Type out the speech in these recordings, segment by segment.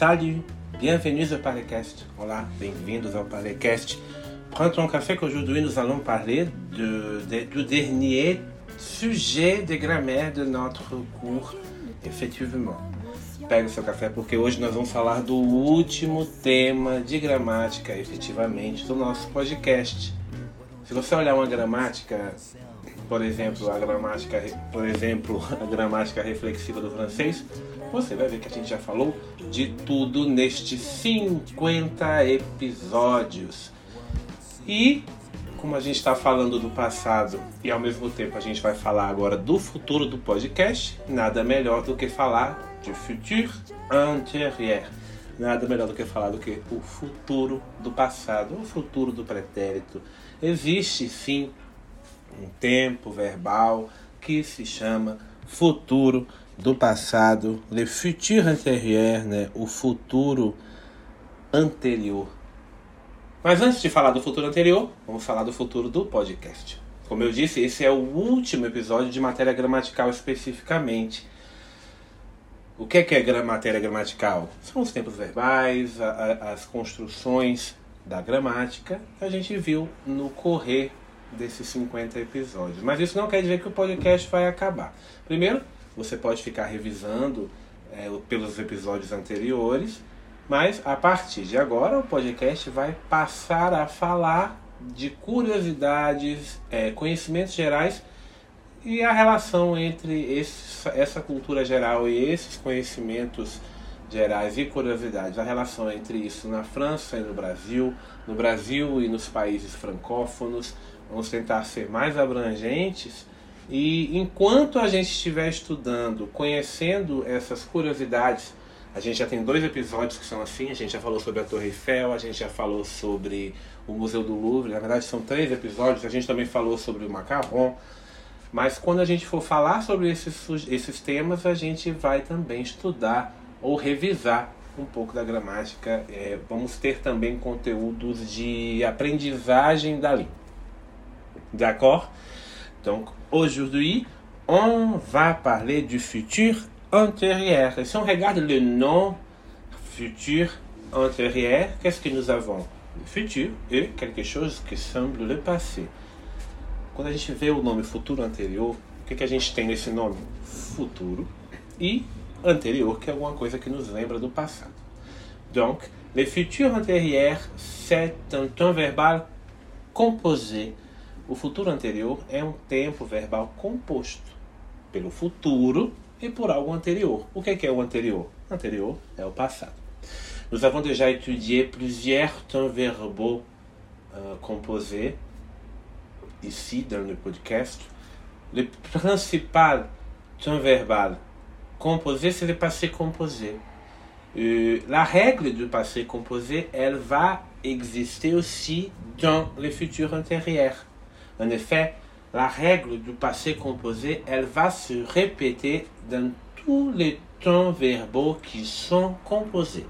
Salut, bienvenue au Parlecast. Olá, bem-vindos ao Parlecast. Prenons un café qu'aujourd'hui nous allons parler de, de, du dernier sujet de grammaire de notre cours, effectivement. Pegue o seu café porque hoje nós vamos falar do último tema de gramática, efetivamente, do nosso podcast. Se você olhar uma gramática, por exemplo, a gramática, por exemplo, a gramática reflexiva do francês, você vai ver que a gente já falou de tudo nestes 50 episódios. E como a gente está falando do passado e ao mesmo tempo a gente vai falar agora do futuro do podcast, nada melhor do que falar de futur antérieur. Nada melhor do que falar do que o futuro do passado, o futuro do pretérito. Existe sim um tempo verbal que se chama futuro do passado, le futur antérieur, né? o futuro anterior. Mas antes de falar do futuro anterior, vamos falar do futuro do podcast. Como eu disse, esse é o último episódio de matéria gramatical especificamente. O que é, que é matéria gramatical? São os tempos verbais, a, a, as construções da gramática que a gente viu no correr desses 50 episódios. Mas isso não quer dizer que o podcast vai acabar. Primeiro, você pode ficar revisando é, pelos episódios anteriores mas a partir de agora o podcast vai passar a falar de curiosidades, é, conhecimentos gerais e a relação entre esse, essa cultura geral e esses conhecimentos gerais e curiosidades, a relação entre isso na França e no Brasil, no Brasil e nos países francófonos. Vamos tentar ser mais abrangentes e enquanto a gente estiver estudando, conhecendo essas curiosidades a gente já tem dois episódios que são assim, a gente já falou sobre a Torre Eiffel, a gente já falou sobre o Museu do Louvre, na verdade são três episódios, a gente também falou sobre o macarrão. Mas quando a gente for falar sobre esses, esses temas, a gente vai também estudar ou revisar um pouco da gramática. É, vamos ter também conteúdos de aprendizagem da língua. D'accord? Donc, aujourd'hui, on va parler du futur antérieur. Si on regarde le nom futur antérieur, qu'est-ce que nous avons? Le futur e quelque chose que semble le passé. Quando a gente vê o nome futuro anterior, o que, que a gente tem nesse nome? Futuro e anterior, que é alguma coisa que nos lembra do passado. Donc, le futur antérieur, c'est un temps verbal composé. O futuro anterior é um tempo verbal composto pelo futuro e por algo anterior. O que é o anterior? O anterior é o passado. Nous avons déjà étudié plusieurs temps verbaux euh, composés ici dans le podcast. Le principal temps verbal composé, c'est le passé composé. Euh, la règle du passé composé, elle va exister aussi dans le futur antérieur. En effet, la règle du passé composé, elle va se répéter dans tous les temps verbaux qui sont composés.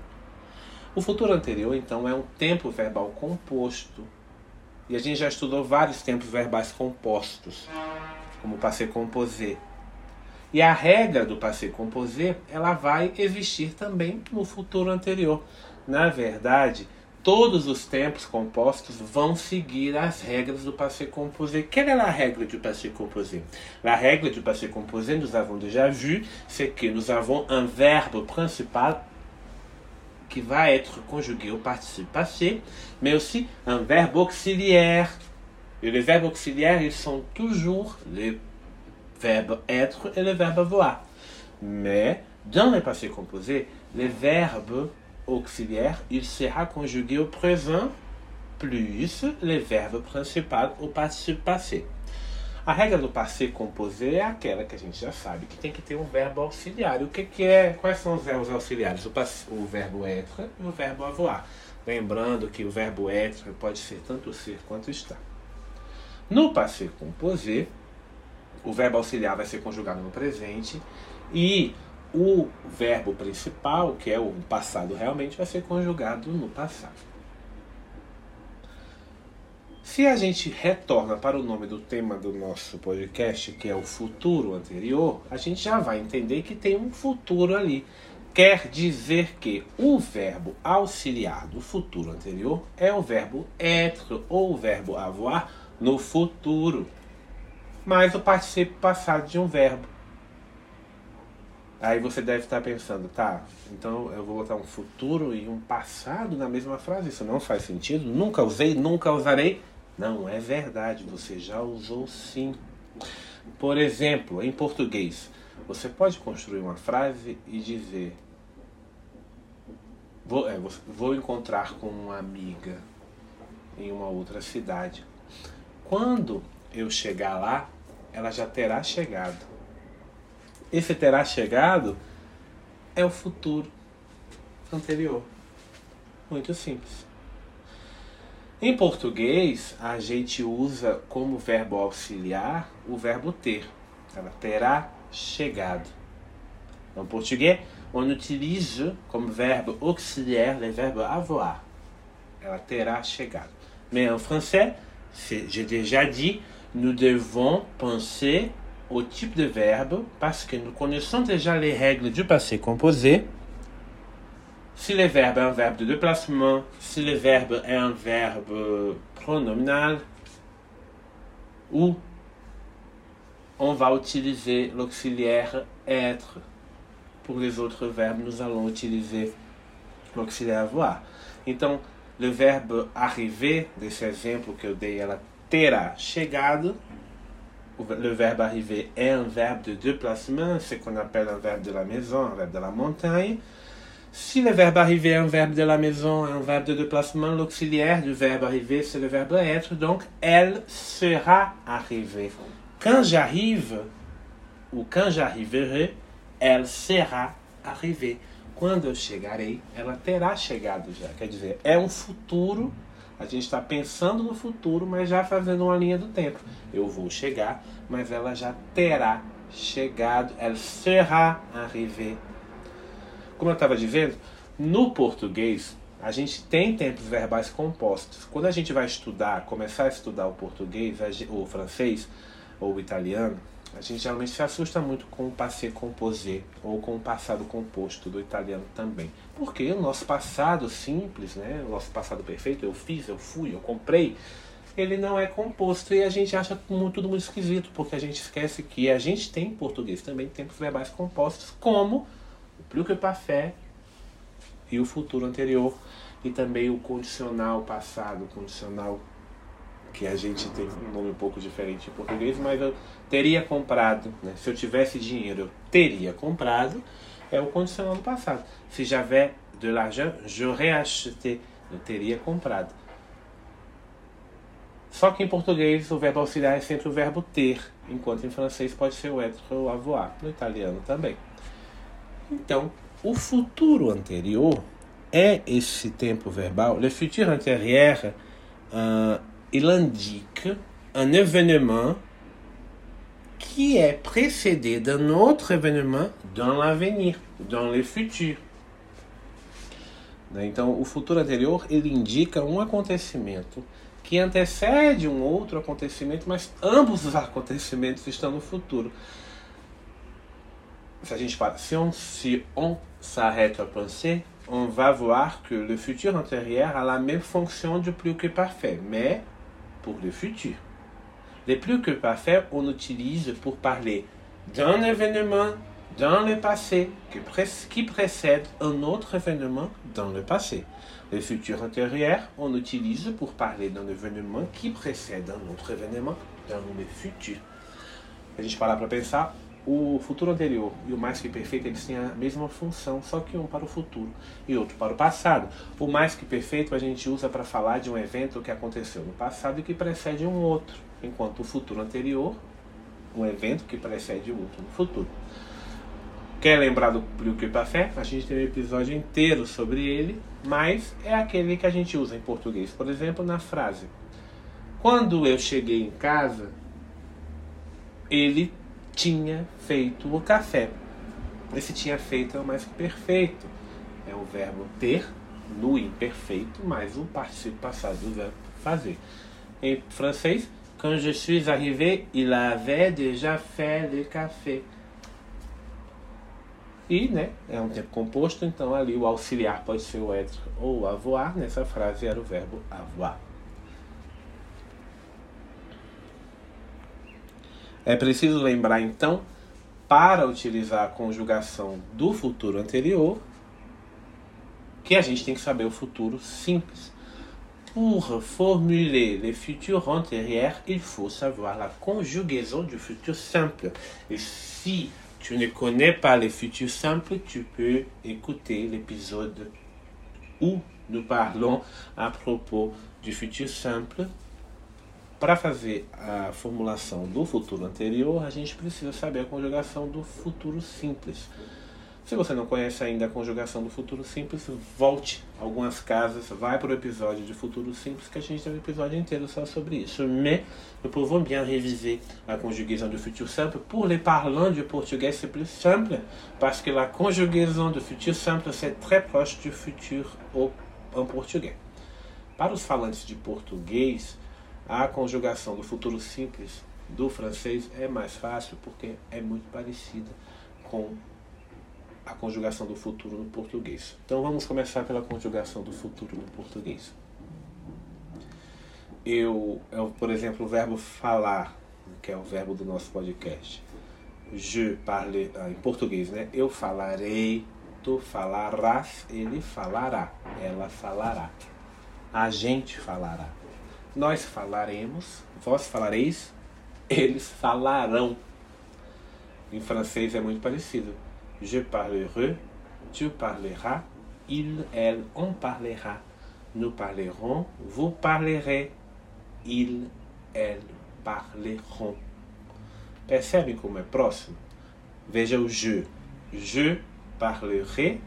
O futuro anterior, então, é um tempo verbal composto. E a gente já estudou vários tempos verbais compostos, como o passé composé. E a regra do passé composé, ela vai existir também no futuro anterior. Na verdade, todos os tempos compostos vão seguir as regras do passé composé. Quelle est la règle du passé composé? La règle du passé composé, nous avons déjà vu, c'est que nous avons un verbe principal qui va être conjugué au participe passé, mais aussi un verbe auxiliaire. Et les verbes auxiliaires, ils sont toujours les verbes être et le verbe avoir. Mais dans le passé composé, les verbes auxiliaire, il sera conjugué au présent plus le verbe principal au participe passé. A regra do passé composé é aquela que a gente já sabe, que tem que ter um verbo auxiliar. O que, que é? Quais são os verbos auxiliares? O, o verbo être e o verbo avoir. Lembrando que o verbo être pode ser tanto ser quanto estar. No passé composé, o verbo auxiliar vai ser conjugado no presente e o verbo principal, que é o passado realmente, vai ser conjugado no passado. Se a gente retorna para o nome do tema do nosso podcast, que é o futuro anterior, a gente já vai entender que tem um futuro ali. quer dizer que o verbo auxiliar do futuro anterior é o verbo être ou o verbo avoir no futuro, mais o participio passado de um verbo. Aí você deve estar pensando, tá, então eu vou botar um futuro e um passado na mesma frase. Isso não faz sentido. Nunca usei, nunca usarei. Não, é verdade, você já usou sim. Por exemplo, em português, você pode construir uma frase e dizer: Vou, é, vou encontrar com uma amiga em uma outra cidade. Quando eu chegar lá, ela já terá chegado. Esse terá chegado é o futuro anterior. Muito simples. Em português, a gente usa como verbo auxiliar o verbo ter. Ela terá chegado. En portugais, on utilise comme verbe auxiliaire le verbe avoir. Ela terá chegado. Mais en français, j'ai déjà dit, nous devons penser au type de verbe parce que nous connaissons déjà les règles du passé composé. Si le verbe est un verbe de déplacement, si le verbe est un verbe pronominal, ou on va utiliser l'auxiliaire être. Pour les autres verbes, nous allons utiliser l'auxiliaire avoir. Então, le verbe arriver, desse exemplo que eu dei, ela terá chegado. Le verbe arriver est un verbe de déplacement, ce qu'on appelle un verbe de la maison, un verbe de la montagne. Si le verbe arriver est un verbe de la maison, un verbe de déplacement, l'auxiliaire du verbe arriver, c'est le verbe être. Donc, elle sera arrivée. Quand j'arrive, ou quand j'arriverai, elle sera arrivée. Quando eu chegarei, ela terá chegado já. Quer dizer, é um futuro. A gente está pensando no futuro, mas já fazendo uma linha do tempo. Eu vou chegar, mas ela já terá chegado. Elle sera arrivée. Como eu estava dizendo, no português, a gente tem tempos verbais compostos. Quando a gente vai estudar, começar a estudar o português, o francês, ou italiano, a gente geralmente se assusta muito com o passé composé ou com o passado composto do italiano também. Porque o nosso passado simples, né, o nosso passado perfeito, eu fiz, eu fui, eu comprei, ele não é composto e a gente acha tudo muito esquisito, porque a gente esquece que a gente tem em português também tempos verbais compostos, como o plus parfait e o futuro anterior, e também o condicional passado, o condicional que a gente tem um nome um pouco diferente em português, mas eu teria comprado, né? se eu tivesse dinheiro, eu teria comprado, é o condicional do passado. Se j'avais de l'argent, j'aurais acheté, eu teria comprado. Só que em português o verbo auxiliar é sempre o verbo ter, enquanto em francês pode ser o être ou avoir, no italiano também. Então, o futuro anterior é esse tempo verbal, le futur antérieur, uh, il indique un événement qui est précédé d'un autre événement dans l'avenir, dans le futur. Então, o futuro anterior ele indica um acontecimento que antecede um outro acontecimento, mas ambos os acontecimentos estão no futuro. Fala, se on, se on s'arrête à penser, on va voir que le futur antérieur a la même fonction du plus que parfait, mais pour le futur. Les plus que parfaits, on utilise pour parler d'un événement dans le passé qui précède un autre événement dans le passé. Le futur antérieur, on utilise pour parler d'un événement qui précède un autre événement dans le futur. A gente parar para pensar, o futuro anterior e o mais que perfeito eles têm a mesma função, só que um para o futuro e outro para o passado. O mais que perfeito a gente usa para falar de um evento que aconteceu no passado e que precede um outro, enquanto o futuro anterior, um evento que precede o outro no futuro. Quer lembrar do Preoccupafé? A gente tem um episódio inteiro sobre ele, mas é aquele que a gente usa em português. Por exemplo, na frase: Quando eu cheguei em casa, ele tinha feito o café. Esse tinha feito é o mais perfeito. É o verbo ter no imperfeito mais o participo passado do verbo fazer. Em francês, quand je suis arrivé, il avait déjà fait le café. E né, é um tempo composto, então ali o auxiliar pode ser o être ou avoir. Nessa frase era o verbo avoir. É preciso lembrar então, para utilizar a conjugação do futuro anterior, que a gente tem que saber o futuro simples. Pour formuler le futur antérieur, il faut savoir la conjugaison du futur simple. Et si tu ne connais pas le futur simple, tu peux écouter l'épisode où nous parlons à propos du futur simple. Para fazer a formulação do futuro anterior, a gente precisa saber a conjugação do futuro simples. Se você não conhece ainda a conjugação do futuro simples, volte algumas casas, vai para o episódio de futuro simples, que a gente tem um episódio inteiro só sobre isso. Mais nous pouvons bien réviser la conjugaison du futur simple. Pour les parlants du portugais, c'est plus simple, parce que la conjugaison du futur simple, c'est très proche du futur en português. Para os falantes de português, a conjugação do futuro simples do francês é mais fácil porque é muito parecida com a conjugação do futuro no português. Então vamos começar pela conjugação do futuro no português. Eu, eu por exemplo, o verbo falar, que é o verbo do nosso podcast. Je parle, ah, em português, né? Eu falarei, tu falarás, ele falará, ela falará. A gente falará. Nós falaremos, vós falareis, eles falarão. Em francês é muito parecido je parlerai, tu parleras, il, elle, on parlera. Nous parlerons, vous parlerez, il, elle parleront. Percebem como é próximo? Veja o je. Je parlerai,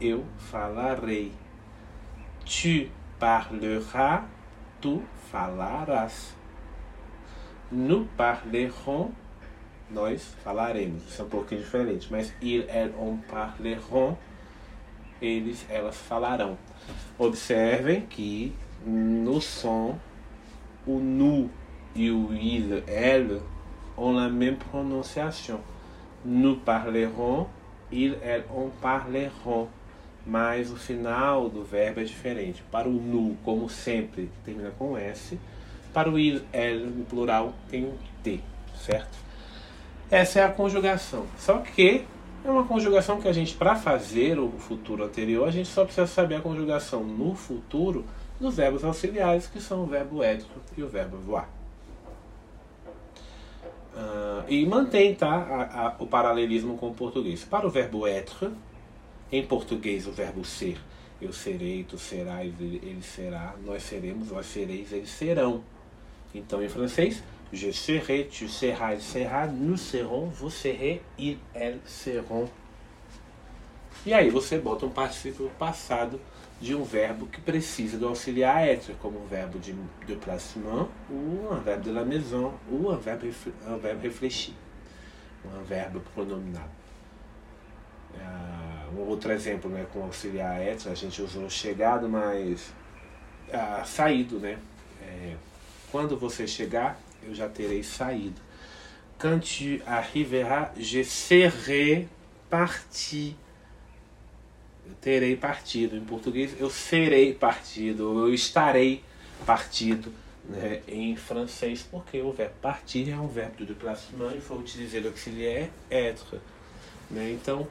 eu falarei. Tu parleras, tu falarás. Nous parlerons, nós falaremos. Isso é um pouquinho diferente. Mas il, elle, on parleront, eles, elas falarão. Observem que no som, o nu e o il, elle ont la même prononciation. Nous parlerons, il, elle, on parleront. Mas o final do verbo é diferente. Para o nu, como sempre, termina com S. Para o il, elle, no plural, tem um T, certo? Essa é a conjugação. Só que é uma conjugação que a gente, para fazer o futuro anterior, a gente só precisa saber a conjugação no futuro dos verbos auxiliares, que são o verbo être e o verbo voar. Uh, e mantém tá, a, a, o paralelismo com o português. Para o verbo être, em português o verbo ser, eu serei, tu serás, ele, ele será, nós seremos, vós sereis, eles serão. Então em francês, Je serai, tu seras, il sera, nous serons, vous serez, ils, elles seront. E aí você bota um participio passado de um verbo que precisa do auxiliar être, como um verbo de déplacement, ou um verbo de la maison, ou um verbo, um verbo réfléchi, um verbo pronominal. Uh, outro exemplo né, com auxiliar être, a gente usou chegado, mas uh, saído, né? É, quando você chegar, eu já terei saído. Quand tu arriveras, je serai parti. Eu terei partido. Em português, eu serei partido, eu estarei partido. Né, em francês, porque o verbo partir é um verbo de déplacement e faut utiliser l'auxiliaire être. Né? Então,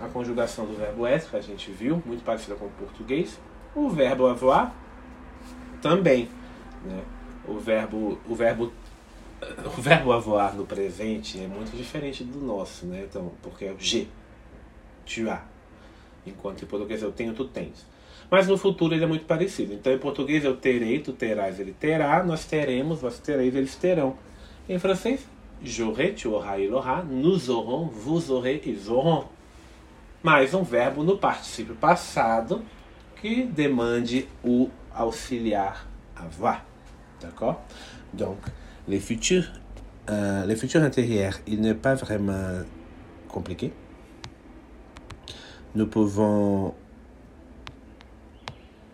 a conjugação do verbo être, a gente viu, muito parecida com o português. O verbo avoir também. Né? o verbo, o verbo, o verbo avoir no presente é muito diferente do nosso, né? Então, porque é o G, tu as. Enquanto em português eu tenho, tu tens. Mas no futuro ele é muito parecido. Então em português eu terei, tu terás, ele terá, nós teremos, vós tereis, eles terão. Em francês, j'aurai, tu auras, il aura, nous aurons, vous aurez, ils auront. Mais um verbo no particípio passado que demande o auxiliar avoir. D'accord? Donc, les futurs, euh, les futurs intérieurs, il n'est pas vraiment compliqué. Nous pouvons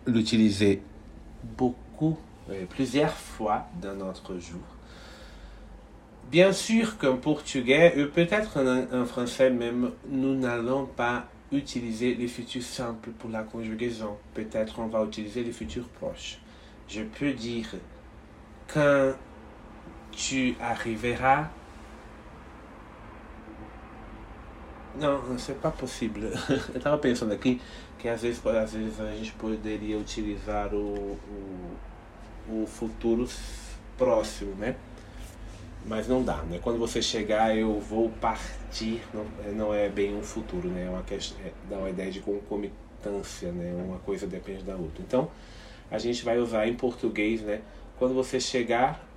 l'utiliser beaucoup, plusieurs fois dans notre jour. Bien sûr qu'en portugais, et peut-être en français même, nous n'allons pas utiliser les futurs simples pour la conjugaison. Peut-être on va utiliser les futurs proches. Je peux dire quand tu arriveras. Não, isso é pas possível. Eu estava pensando aqui que às vezes, às vezes a gente poderia utilizar o, o futuro próximo, né? Mas não dá, né? Quando você chegar, eu vou partir, não, não é bem um futuro, né? É uma questão, é, dá uma ideia de concomitância, né? Uma coisa depende da outra. Então, a gente vai usar em português, né? Quando você chegar,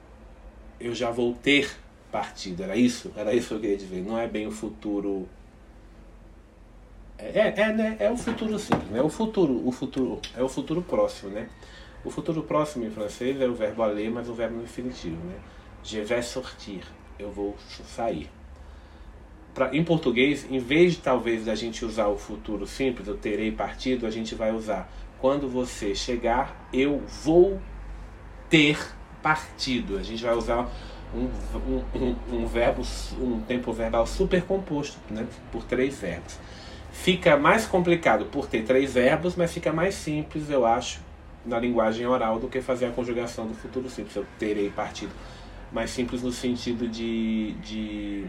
eu já vou ter partido. Era isso? Era isso que eu queria dizer. Não é bem o futuro. É, é, é, né? é o futuro simples, né? O futuro, o futuro é o futuro próximo, né? O futuro próximo em francês é o verbo aller, mas o verbo no infinitivo, né? Je vais sortir. Eu vou sair. Pra, em português, em vez de talvez da gente usar o futuro simples, eu terei partido, a gente vai usar quando você chegar, eu vou ter partido. A gente vai usar um, um, um, um verbo, um tempo verbal super composto, né? por três verbos. Fica mais complicado por ter três verbos, mas fica mais simples, eu acho, na linguagem oral do que fazer a conjugação do futuro simples. Eu terei partido. Mais simples no sentido de. de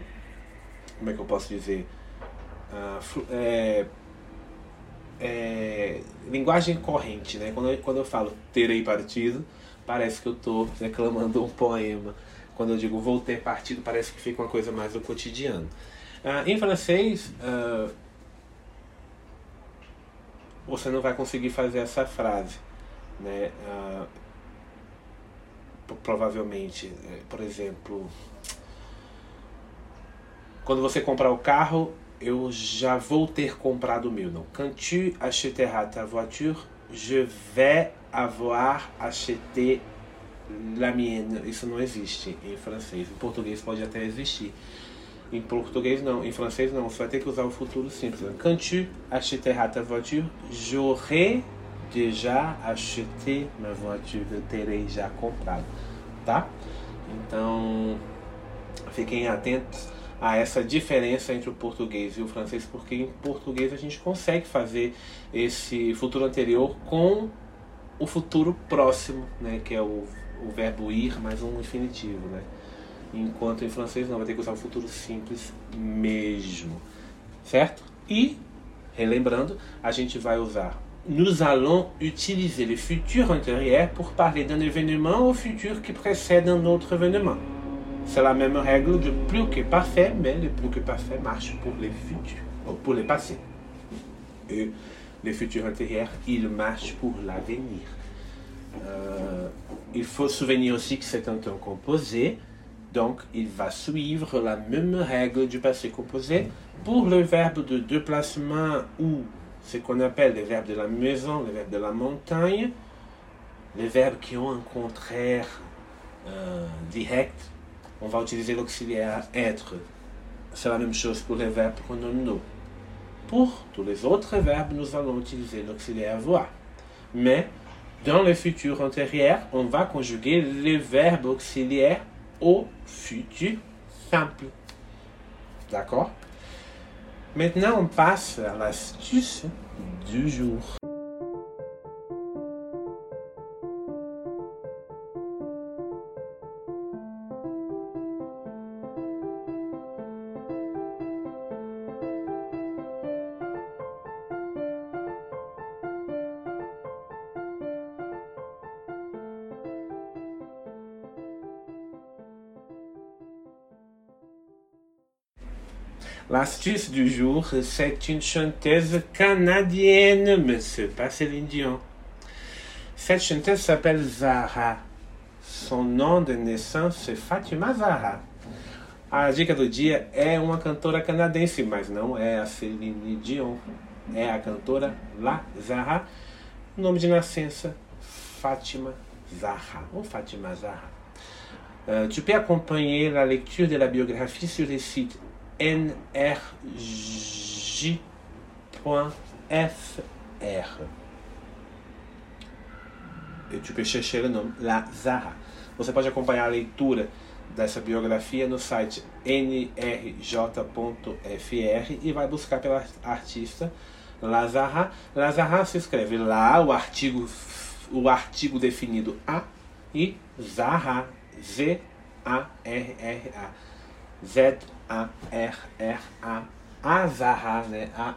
como é que eu posso dizer? Uh, é, é, linguagem corrente, né? Quando eu, quando eu falo terei partido, parece que eu estou declamando um poema. Quando eu digo vou ter partido, parece que fica uma coisa mais do cotidiano. Uh, em francês, uh, você não vai conseguir fazer essa frase, né? Provavelmente, eh, por exemplo, quando você comprar o carro, eu já vou ter comprado o meu. Não. Quand tu achèteras ta voiture, je vais avoir acheté la mienne. Isso não existe em francês. Em português pode até existir. Em português não, em francês não. Você vai ter que usar o futuro simples. Quand tu achèteras ta voiture, j'aurai déjà acheté ma voiture. Eu terei já comprado, tá? Então, fiquem atentos a essa diferença entre o português e o francês, porque em português a gente consegue fazer esse futuro anterior com o futuro próximo, né, que é o, o verbo ir mais um infinitivo, né? Enquanto em francês não, vai ter que usar o futuro simples mesmo, certo? E, relembrando, a gente vai usar nous allons utiliser le futur antérieur pour parler d'un événement au futur qui précède un autre événement. C'est la même règle du plus que parfait, mais le plus que parfait marche pour les futurs, pour les passés. Et les futurs antérieurs, il marche pour l'avenir. Euh, il faut souvenir aussi que c'est un temps composé, donc il va suivre la même règle du passé composé pour le verbe de déplacement ou ce qu'on appelle les verbes de la maison, les verbes de la montagne, les verbes qui ont un contraire euh, direct on va utiliser l'auxiliaire être. C'est la même chose pour les verbes pronominaux. Pour tous les autres verbes, nous allons utiliser l'auxiliaire voir. Mais dans le futur antérieur, on va conjuguer les verbes auxiliaires au futur simple. D'accord? Maintenant, on passe à l'astuce du jour. L'astuce du jour, c'est une chanteuse canadienne, c'est pas Céline Dion. Cette chanteuse s'appelle Zara. Son nom de naissance c'est Fatima Zara. A dica do dia é uma cantora canadense, mas não é a Celine Dion. É a cantora La Zara. Nome de nascença, Fatima Zahra ou Fatima Zahra. Uh, tu peux acompanhar la lecture de la biographie sur le site nrj.fr. Tu peux chercher o nome, La Zara. Você pode acompanhar a leitura dessa biografia no site nrj.fr e vai buscar pela artista Lazara. Lazara se escreve lá, o artigo, o artigo definido A e Zahra, Z-A-R-R-A. Z-A-R-R-A. Azahra, né? A,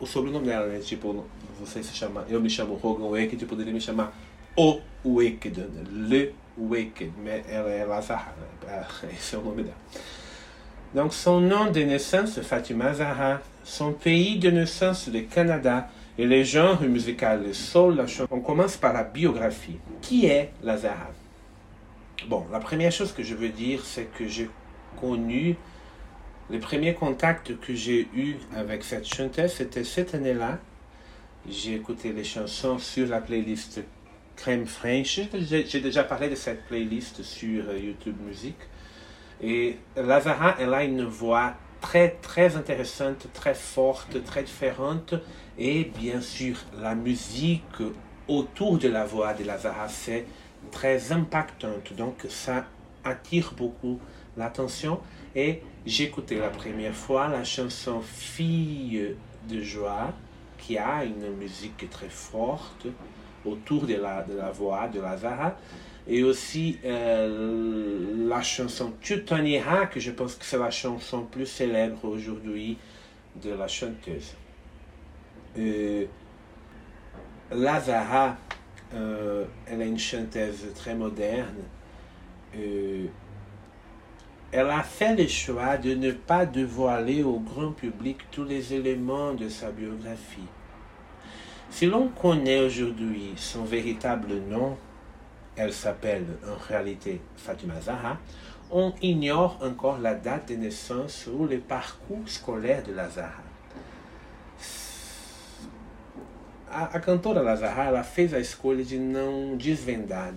o sobrenome dela, né? Tipo, você se chama, eu me chamo Hogan Wicked, poderia me chamar O Wicked, né? Le Wicked, mais elle est Lazara, c'est le nom d'elle. Donc son nom de naissance, Fatima Zahra, son pays de naissance, le Canada, et les genres musicaux, le soul, la chanson. On commence par la biographie. Qui est Lazara Bon, la première chose que je veux dire, c'est que j'ai connu, le premier contact que j'ai eu avec cette chanteuse, c'était cette année-là. J'ai écouté les chansons sur la playlist Crème French. J'ai déjà parlé de cette playlist sur euh, YouTube Musique. Et Lazara, elle a une voix très, très intéressante, très forte, très différente. Et bien sûr, la musique autour de la voix de Lazara, c'est très impactante. Donc, ça attire beaucoup l'attention. Et j'écoutais la première fois la chanson Fille de joie, qui a une musique très forte autour de la, de la voix de Lazara. Et aussi euh, la chanson Tutaniera, que je pense que c'est la chanson plus célèbre aujourd'hui de la chanteuse. Euh, Lazara, euh, elle est une chanteuse très moderne. Elle a fait le choix de ne pas dévoiler au grand public tous les éléments de sa biographie. Si l'on connaît aujourd'hui son véritable nom, elle s'appelle en réalité Fatima Zahra, on ignore encore la date de naissance ou le parcours scolaire de la Zahra. A, a cantora Lazara ela a escolha de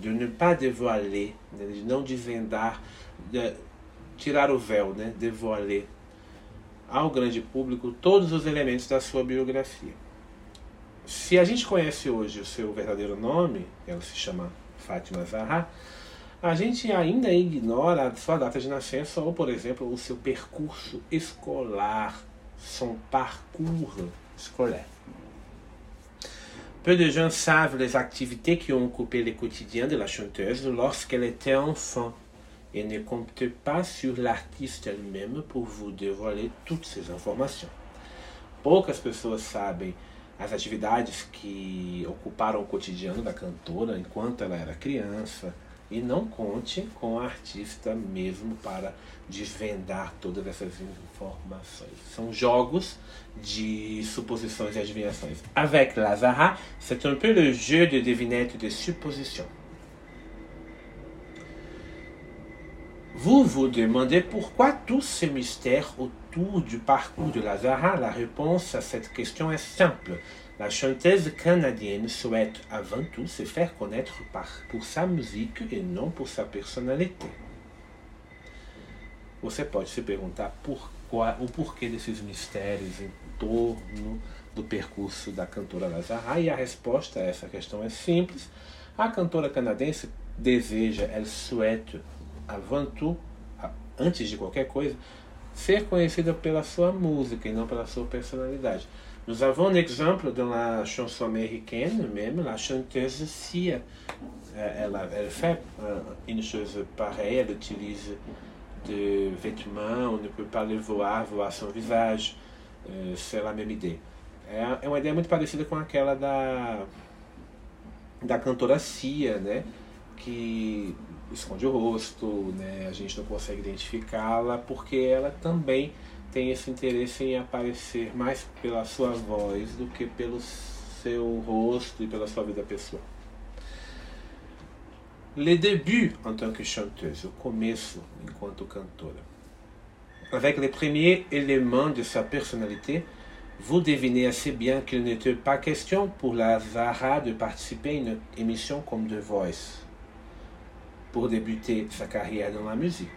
de ne pas dévoiler, de não desvendar, de tirar o véu, né, dévoiler ao grande público todos os elementos da sua biografia. Se a gente conhece hoje o seu verdadeiro nome, ela se chama Fátima Zahra, a gente ainda ignora a sua data de nascença ou, por exemplo, o seu percurso escolar, son parcours scolaire. Peu de gens savent les activités qui ont occupé le quotidien de la chanteuse lorsqu'elle était enfant et ne comptent pas sur l'artiste elle-même pour vous dévoiler toutes ces informations. Poucas pessoas sabem as atividades que ocuparam o cotidiano da cantora enquanto ela era criança e não conte com a artista mesmo para desvendar todas essas informações. São jogos de supposições e adivinhações. Avec Lazara, c'est un peu le jeu de devinette de supposition. Vous vous demandez pourquoi tout ce mystère autour du parcours de Lazara La réponse à cette question est simple. La chanteuse canadienne souhaite avant tout se faire connaître par, pour sa musique et non pour sa personnalité. Você pode se perguntar pourquoi, o porquê desses mistérios em torno do percurso da cantora Lazara e a resposta a essa questão é simples. A cantora canadense deseja, elle souhaite avant tout, antes de qualquer coisa, ser conhecida pela sua música e não pela sua personalidade. Nous avons un exemple dans la chanson américaine, même la chanteuse Sia. Elle, elle fait une chose pareille, elle utilise des vêtements, on ne peut pas le voir, voir son visage. C'est la même idée. É uma ideia muito parecida com aquela da, da cantora Cia, né? Que esconde o rosto, né? A gente não consegue identificá-la porque ela também tem esse interesse em aparecer mais pela sua voz do que pelo seu rosto e pela sua vida pessoal. Les débuts en tant que chanteuse, o começo enquanto cantora. Avec les premiers éléments de sa personnalité, vous devinez assez bien qu'il n'était pas question pour la Zara de participer à une émission comme The Voice pour débuter sa carrière dans la musique.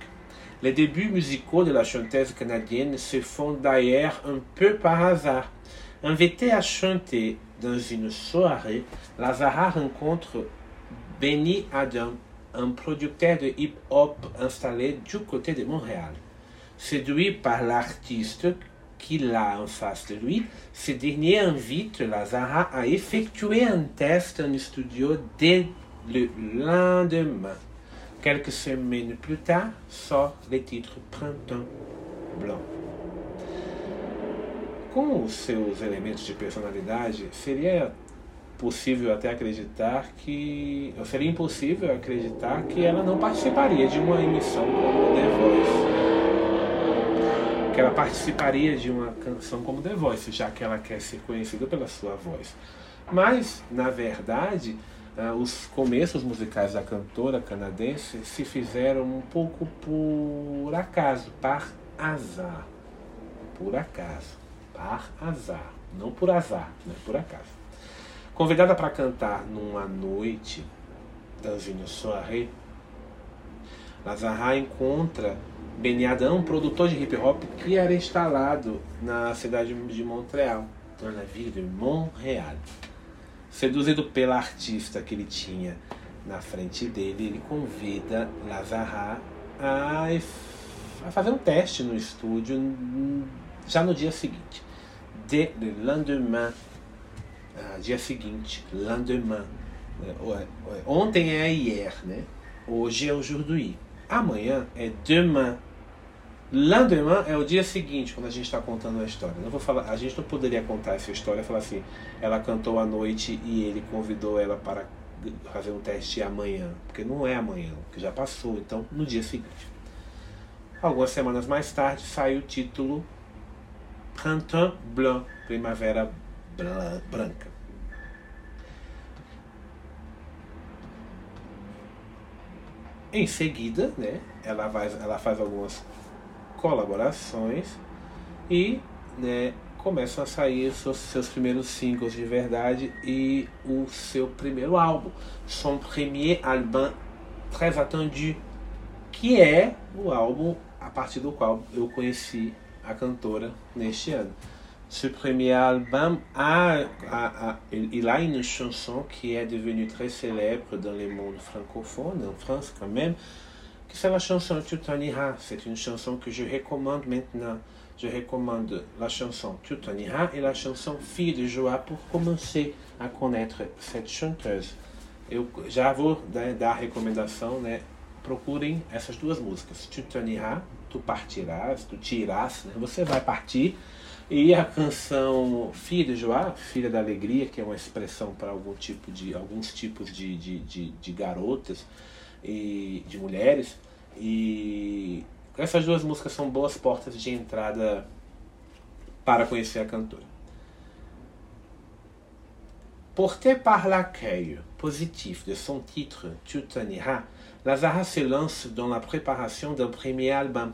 Les débuts musicaux de la chanteuse canadienne se font d'ailleurs un peu par hasard. Invitée à chanter dans une soirée, Lazara rencontre Benny Adam, un producteur de hip-hop installé du côté de Montréal. Séduit par l'artiste qu'il a en face de lui, ce dernier invite Lazara à effectuer un test en studio dès le lendemain. Quelques semaines plus tard, sort le titre Printemps Blanc. Com os seus elementos de personalidade, seria possível até acreditar que. Seria impossível acreditar que ela não participaria de uma emissão como The Voice. Que ela participaria de uma canção como The Voice, já que ela quer ser conhecida pela sua voz. Mas, na verdade, os começos musicais da cantora canadense se fizeram um pouco por acaso, par azar. Por acaso. Par azar. Não por azar, né? por acaso. Convidada para cantar numa noite dans une soirée, Lazara encontra Benny Adam, um produtor de hip hop que era instalado na cidade de Montreal, na ville de Montréal. Seduzido pela artista que ele tinha na frente dele, ele convida Lazara a, a fazer um teste no estúdio já no dia seguinte. De le lendemain ah, dia seguinte, lendemain. Né? Ontem é hier, né? Hoje é o jour. Amanhã é demain. Lendemain é o dia seguinte, quando a gente está contando a história. Não vou falar, a gente não poderia contar essa história e falar assim, ela cantou à noite e ele convidou ela para fazer um teste amanhã. Porque não é amanhã, porque já passou, então no dia seguinte. Algumas semanas mais tarde sai o título Printemps Blanc, Primavera branca. Em seguida, né, ela, vai, ela faz algumas colaborações e né, começam a sair seus, seus primeiros singles de verdade e o seu primeiro álbum, son premier album très attendu, que é o álbum a partir do qual eu conheci a cantora neste ano. ce premier album a, a, a, il a une chanson qui est devenue très célèbre dans le monde francophone, en France quand même, que c'est la chanson Tutanira. C'est une chanson que je recommande maintenant. Je recommande la chanson Tutanira et la chanson Fille de joie pour commencer à connaître cette chanteuse. Eu já vou né, dar a recomendação, né? Procurem essas duas músicas. Tutanira, tu partirás, tu tirás, né? Você vai partir e a canção Filha de Joá, Filha da Alegria, que é uma expressão para algum tipo de, alguns tipos de, de, de, de garotas e de mulheres. E essas duas músicas são boas portas de entrada para conhecer a cantora. Porté par l'accueil positif de son titre Tu Lazara se lance dans la préparation d'un premier album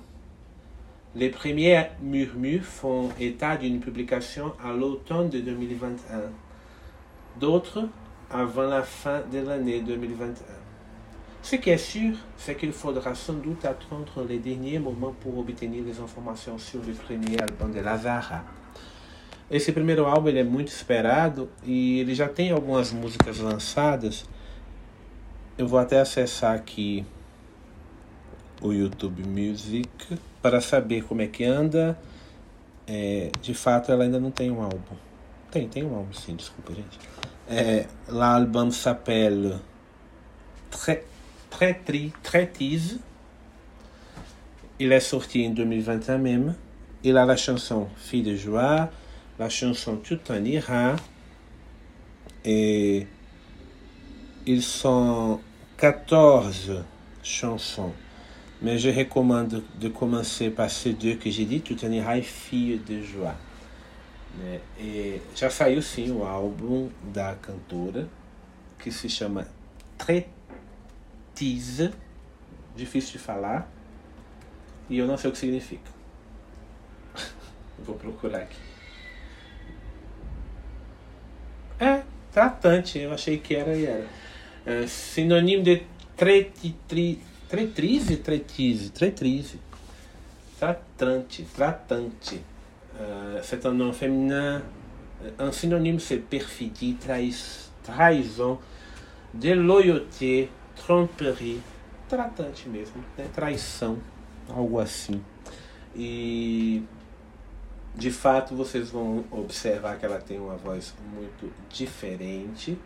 les premiers murmures font état d'une publication à l'automne de 2021, d'autres avant la fin de l'année 2021. Ce qui est sûr, c'est qu'il faudra sans doute attendre les derniers moments pour obtenir les informações sur le premier album de Lazara. Esse primeiro álbum ele é muito esperado e ele já tem algumas músicas lançadas. Eu vou até acessar aqui o YouTube Music para saber como é que anda. É, de fato, ela ainda não tem um álbum. Tem, tem um álbum sim, desculpa, gente. É, L'album s'appelle Traitise. Il est sorti en 2021 même. Il a la chanson Fille de joie, la chanson Tout en ira. Et ils sont 14 chansons Mais je recommande de commencer par ces deux que j'ai dit, Tu t'eniras Filho de Joie. E já saiu sim o álbum da cantora, que se chama Tretise, difícil de falar, e eu não sei o que significa. Vou procurar aqui. É, tratante, eu achei que era e era. É, sinônimo de tretitri Tretrise, tretise, tretrise. Tratante, tratante. Euh, c'est un nom féminin. Un synonyme, c'est perfidie, trahison, déloyauté, tromperie, tratante mesmo, né? traição, algo assim. E de fato vocês vão observar que ela tem uma voz muito diferente.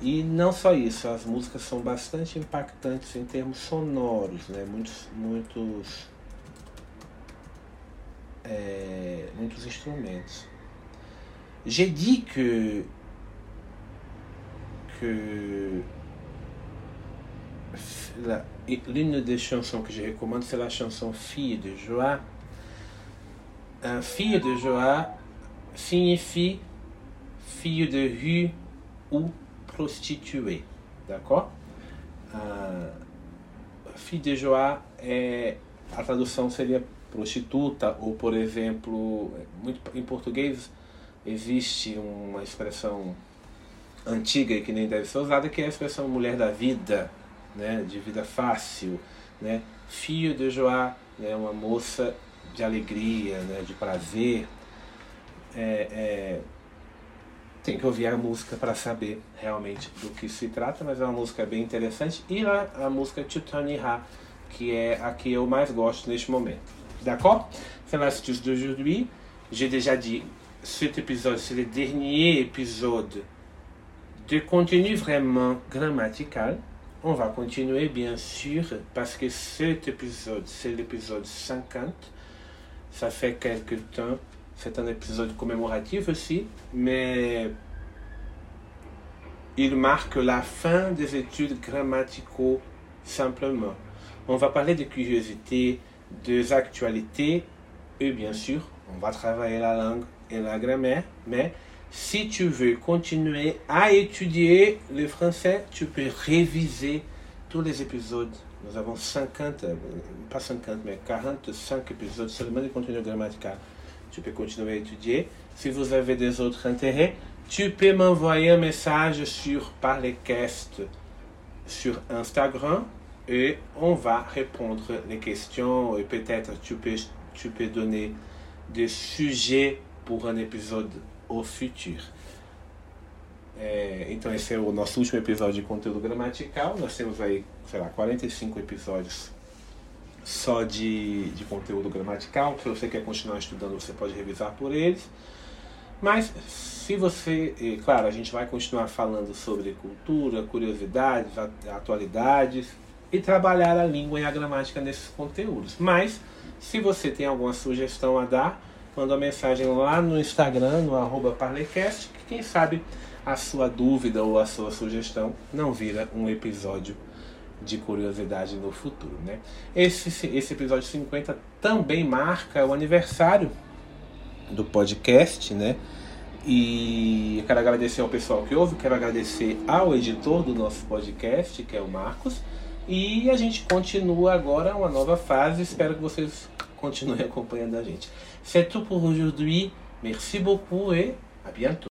E não só isso, as músicas são bastante impactantes em termos sonoros, né? Muitos, muitos, é, muitos instrumentos. J'ai dit que que l'une des chansons que je recommande, c'est la chanson Fille de joie. Un fille de joie signifie fille de rue ou prostituée. D'accord? Uh, fille de joie é a tradução seria prostituta ou por exemplo muito em português existe uma expressão antiga que nem deve ser usada que é a expressão mulher da vida né, de vida fácil, né? Filho de Joá, né, uma moça de alegria, né, de prazer. É, é, tem que ouvir a música para saber realmente do que se trata, mas é uma música bem interessante. E a, a música Ha, que é a que eu mais gosto neste momento. D'accord C'est l'astuce d'aujourd'hui. J'ai déjà dit, cet épisode, c'est le dernier épisode de contenu vraiment grammatical. On va continuer bien sûr parce que cet épisode, c'est l'épisode 50. Ça fait quelque temps. C'est un épisode commémoratif aussi, mais il marque la fin des études grammaticaux simplement. On va parler de curiosité, des actualités et bien sûr, on va travailler la langue et la grammaire, mais si tu veux continuer à étudier le français, tu peux réviser tous les épisodes. Nous avons 50, euh, pas 50, mais 45 épisodes seulement de contenu grammatical. Tu peux continuer à étudier. Si vous avez des autres intérêts, tu peux m'envoyer un message sur Parlecast sur Instagram et on va répondre les questions et peut-être tu peux, tu peux donner des sujets pour un épisode o. É, então esse é o nosso último episódio de conteúdo gramatical. Nós temos aí, sei lá, 45 episódios só de, de conteúdo gramatical. Se você quer continuar estudando, você pode revisar por eles. Mas se você, claro, a gente vai continuar falando sobre cultura, curiosidades, atualidades e trabalhar a língua e a gramática nesses conteúdos. Mas se você tem alguma sugestão a dar, manda uma mensagem lá no Instagram, no arroba Parlecast, que quem sabe a sua dúvida ou a sua sugestão não vira um episódio de curiosidade no futuro. Né? Esse, esse episódio 50 também marca o aniversário do podcast, né? E quero agradecer ao pessoal que ouve, quero agradecer ao editor do nosso podcast, que é o Marcos. E a gente continua agora uma nova fase. Espero que vocês continuem acompanhando a gente. C'est tout pour aujourd'hui. Merci beaucoup et à bientôt.